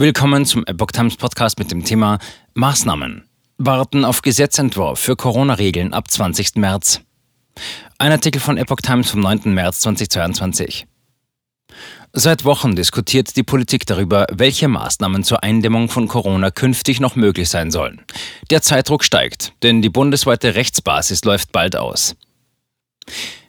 Willkommen zum Epoch Times Podcast mit dem Thema Maßnahmen. Warten auf Gesetzentwurf für Corona-Regeln ab 20. März. Ein Artikel von Epoch Times vom 9. März 2022. Seit Wochen diskutiert die Politik darüber, welche Maßnahmen zur Eindämmung von Corona künftig noch möglich sein sollen. Der Zeitdruck steigt, denn die bundesweite Rechtsbasis läuft bald aus.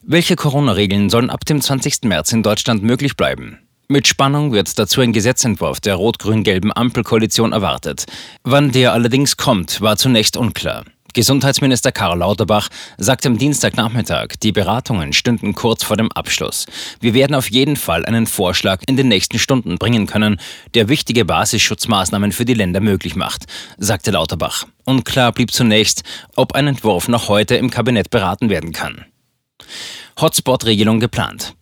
Welche Corona-Regeln sollen ab dem 20. März in Deutschland möglich bleiben? Mit Spannung wird dazu ein Gesetzentwurf der rot-grün-gelben Ampelkoalition erwartet. Wann der allerdings kommt, war zunächst unklar. Gesundheitsminister Karl Lauterbach sagte am Dienstagnachmittag, die Beratungen stünden kurz vor dem Abschluss. Wir werden auf jeden Fall einen Vorschlag in den nächsten Stunden bringen können, der wichtige Basisschutzmaßnahmen für die Länder möglich macht, sagte Lauterbach. Unklar blieb zunächst, ob ein Entwurf noch heute im Kabinett beraten werden kann. Hotspot-Regelung geplant.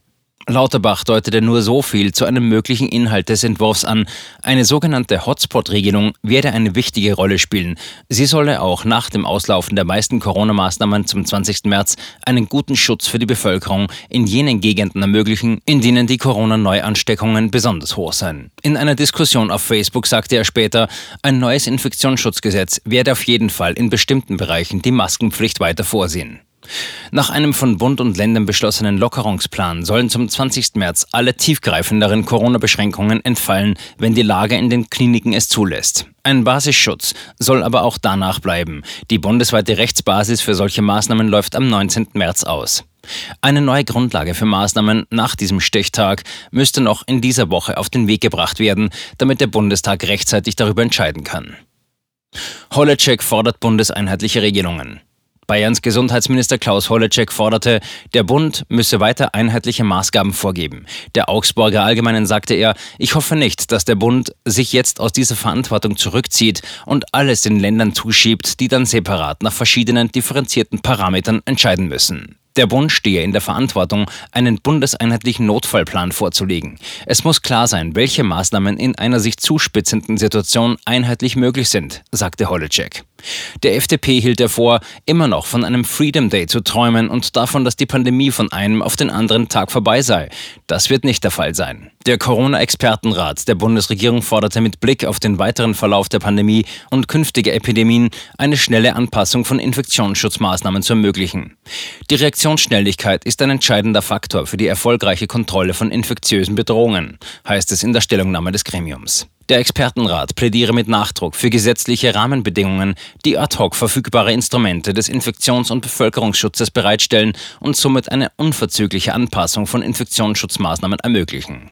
Lauterbach deutete nur so viel zu einem möglichen Inhalt des Entwurfs an. Eine sogenannte Hotspot-Regelung werde eine wichtige Rolle spielen. Sie solle auch nach dem Auslaufen der meisten Corona-Maßnahmen zum 20. März einen guten Schutz für die Bevölkerung in jenen Gegenden ermöglichen, in denen die Corona-Neuansteckungen besonders hoch seien. In einer Diskussion auf Facebook sagte er später, ein neues Infektionsschutzgesetz werde auf jeden Fall in bestimmten Bereichen die Maskenpflicht weiter vorsehen. Nach einem von Bund und Ländern beschlossenen Lockerungsplan sollen zum 20. März alle tiefgreifenderen Corona-Beschränkungen entfallen, wenn die Lage in den Kliniken es zulässt. Ein Basisschutz soll aber auch danach bleiben. Die bundesweite Rechtsbasis für solche Maßnahmen läuft am 19. März aus. Eine neue Grundlage für Maßnahmen nach diesem Stichtag müsste noch in dieser Woche auf den Weg gebracht werden, damit der Bundestag rechtzeitig darüber entscheiden kann. Holleczek fordert bundeseinheitliche Regelungen. Bayerns Gesundheitsminister Klaus Holleczek forderte, der Bund müsse weiter einheitliche Maßgaben vorgeben. Der Augsburger Allgemeinen sagte er, ich hoffe nicht, dass der Bund sich jetzt aus dieser Verantwortung zurückzieht und alles den Ländern zuschiebt, die dann separat nach verschiedenen differenzierten Parametern entscheiden müssen. Der Bund stehe in der Verantwortung, einen bundeseinheitlichen Notfallplan vorzulegen. Es muss klar sein, welche Maßnahmen in einer sich zuspitzenden Situation einheitlich möglich sind, sagte Holleczek. Der FDP hielt er vor, immer noch von einem Freedom Day zu träumen und davon, dass die Pandemie von einem auf den anderen Tag vorbei sei. Das wird nicht der Fall sein. Der Corona-Expertenrat der Bundesregierung forderte mit Blick auf den weiteren Verlauf der Pandemie und künftige Epidemien eine schnelle Anpassung von Infektionsschutzmaßnahmen zu ermöglichen. Die Reaktionsschnelligkeit ist ein entscheidender Faktor für die erfolgreiche Kontrolle von infektiösen Bedrohungen, heißt es in der Stellungnahme des Gremiums. Der Expertenrat plädiere mit Nachdruck für gesetzliche Rahmenbedingungen, die ad hoc verfügbare Instrumente des Infektions- und Bevölkerungsschutzes bereitstellen und somit eine unverzügliche Anpassung von Infektionsschutzmaßnahmen ermöglichen.